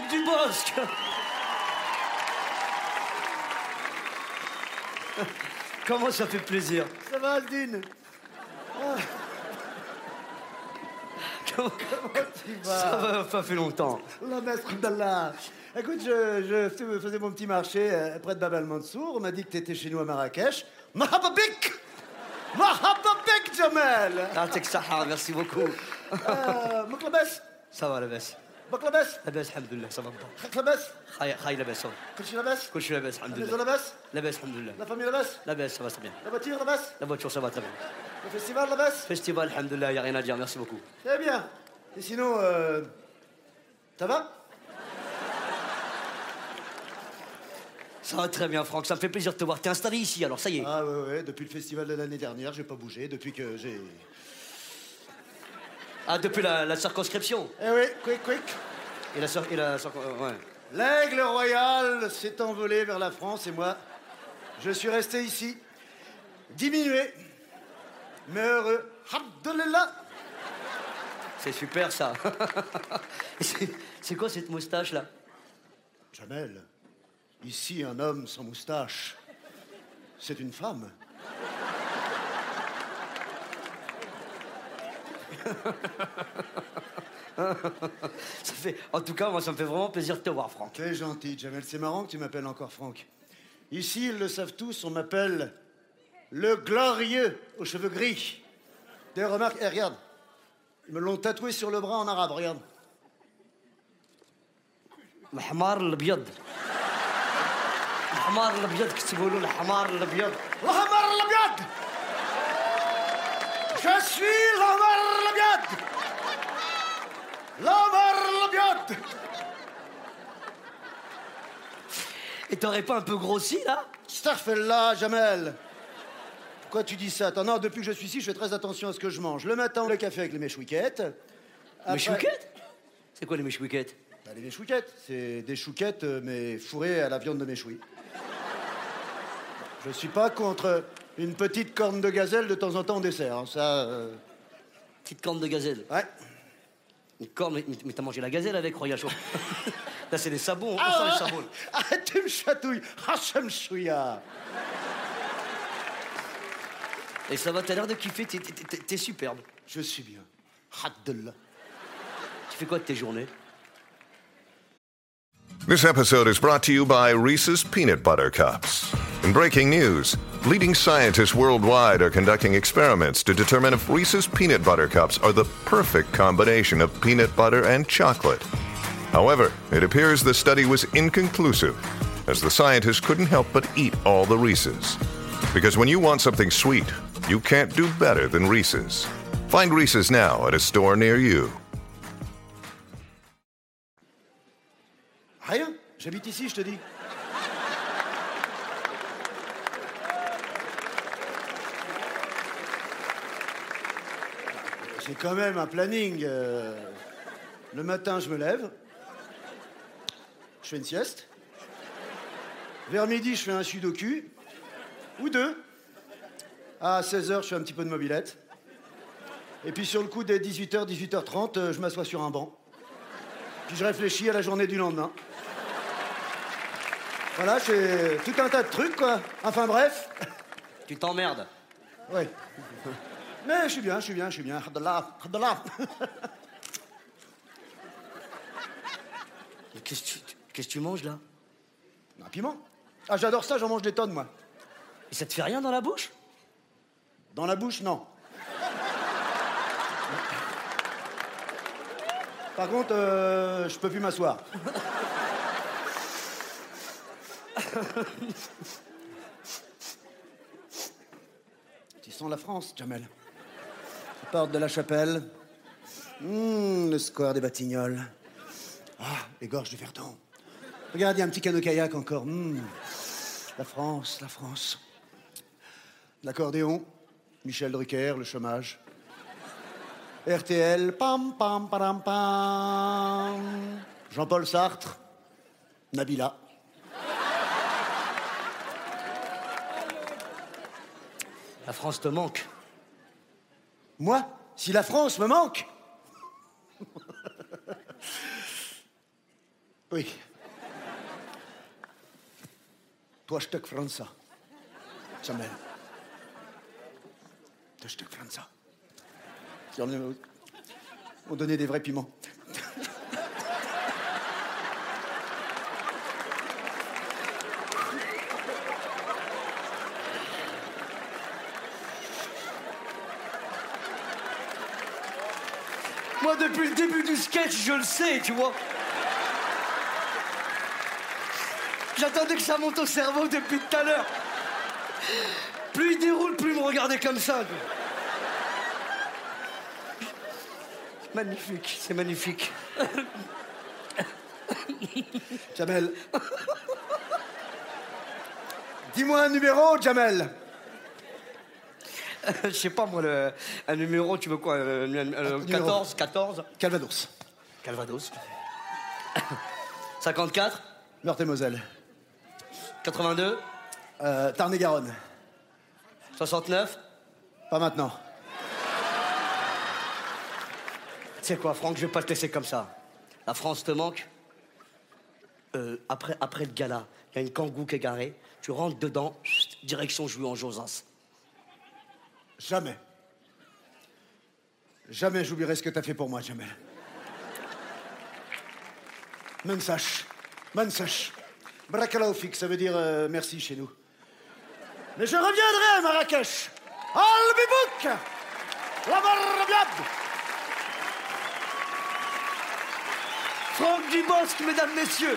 Franck Dubosc. Comment ça fait plaisir Ça va, Aldine. Ah. Comment, tu vas Ça va pas fait longtemps. La maître d'Allah. Écoute, je, faisais mon petit marché euh, près de Babel-Mansour, On m'a dit que t'étais chez nous à Marrakech. Mahababik Mahababik, Jamel Ah, ah merci beaucoup. Euh, ça va, la baisse Maklabas لاباس الحمد لله ça va pas. Maklabas خاي خاي لاباس صافي. كل شيء لاباس كل شيء لاباس الحمد La maison لله. لاباس لاباس الحمد لله. La famille لاباس لاباس ça va très bien. La voiture لاباس La voiture ça va très bien. Le festival لاباس Festival الحمد لله y a rien à dire merci beaucoup. Très bien. Et sinon, euh, ça va Ça va très bien Franck, ça me fait plaisir de te voir. T'es installé ici alors ça y est. Ah ouais, ouais, depuis le festival de l'année dernière, j'ai pas bougé, depuis que j'ai... Ah depuis la, la circonscription. Eh oui, quick, quick Et la cir- et la circon- euh, ouais. L'aigle royal s'est envolé vers la France et moi, je suis resté ici, diminué, mais heureux. C'est super ça. C'est quoi cette moustache là? Jamel, ici un homme sans moustache, c'est une femme. Ça fait, en tout cas, moi, ça me fait vraiment plaisir de te voir, Franck. T'es gentil, Jamel, c'est marrant que tu m'appelles encore Franck. Ici, ils le savent tous, on m'appelle le glorieux aux cheveux gris. D'ailleurs, remarque, eh, regarde, ils me l'ont tatoué sur le bras en arabe, regarde. الحمار الابيض الحمار الابيض كتبوا له الحمار الابيض L'Hamar l'Abiad Je suis t'aurais pas un peu grossi là Starfella, Jamel Pourquoi tu dis ça Attends, non, depuis que je suis ici, je fais très attention à ce que je mange. Le matin, le café avec les méchouiquettes. Les Après- chouquettes C'est quoi les méchouquettes Bah, les méchouquettes, c'est des chouquettes, euh, mais fourrées à la viande de méchoui. Je suis pas contre une petite corne de gazelle de temps en temps en dessert. hein, Ça, euh, Petite corne de gazelle? ouais. Une corne, mais, mais t'as mangé la gazelle avec Roya Chaud. Là, c'est des sabots, on Ah, sent les sabots. Ah, tu me chatouilles. Ah, ça me chouilla. Et ça va, t'as l'air de kiffer, t'es- t'es- t'es t'es superbe. Je suis bien. Haddellah. Tu fais quoi de tes journées This episode is brought to you by Reese's Peanut Butter Cups. In breaking news, leading scientists worldwide are conducting experiments to determine if Reese's Peanut Butter Cups are the perfect combination of peanut butter and chocolate. However, it appears the study was inconclusive, as the scientists couldn't help but eat all the Reese's. Because when you want something sweet, you can't do better than Reese's. Find Reese's now at a store near you. Rien. J'habite ici, je te dis. J'ai quand même un planning. euh, Le matin, je me lève. Je fais une sieste. Vers midi, je fais un sudoku. Ou deux. À 16h, je fais un petit peu de mobilette. Et puis sur le coup des 18h, 18h30, euh, je m'assois sur un banc. Puis je réfléchis à la journée du lendemain. Voilà, c'est tout un tas de trucs, quoi. Enfin bref. Tu t'emmerdes. Oui. Mais je suis bien, je suis bien, je suis bien. Qu'est-ce que tu, manges là? Un piment. Ah, j'adore ça, j'en mange des tonnes, moi. Et ça te fait rien dans la bouche? Dans la bouche, non. Par contre, euh, je peux plus m'asseoir. tu sens la France, Jamel? La porte de la chapelle. Hum, le square des Batignolles. Ah, les gorges du Verdon. Regarde, il y a un petit canot-kayak encore. Hum. La France, la France. L'accordéon, Michel Drucker, le chômage. RTL, pam pam pam pam. Jean-Paul Sartre, Nabila. La France te manque. Moi, si la France me manque. oui. Toi, Stück Franza. Jamel. Deux Stück Franza. Qui en est- ont donné des vrais piments. Moi, depuis le début du sketch, je le sais, tu vois. J'attendais que ça monte au cerveau depuis tout à l'heure. Plus il déroule, plus il me regardait comme ça. Magnifique, c'est magnifique. Jamel. Dis-moi un numéro, Jamel. Je sais pas, moi, le, un numéro, tu veux quoi euh, un- un- Un numéro. 14, 14, Calvados. Calvados. 54, Meurthe-et-Moselle. 82, Euh, Tarn-et-Garonne. 69. Pas maintenant. Tu sais quoi, Franck, je vais pas te laisser comme ça. La France te manque. Euh, après, après le gala, il y a une kangou qui est garée. Tu rentres dedans, chut, direction jouer en Josas. Jamais. Jamais j'oublierai ce que t'as fait pour moi, Jamel. Mensach. Mensach. Brakalaoufik, ça veut dire euh, merci chez nous. Mais je reviendrai à Marrakech. Al-Bibouk La Barbiab Franck Dubosc, mesdames, messieurs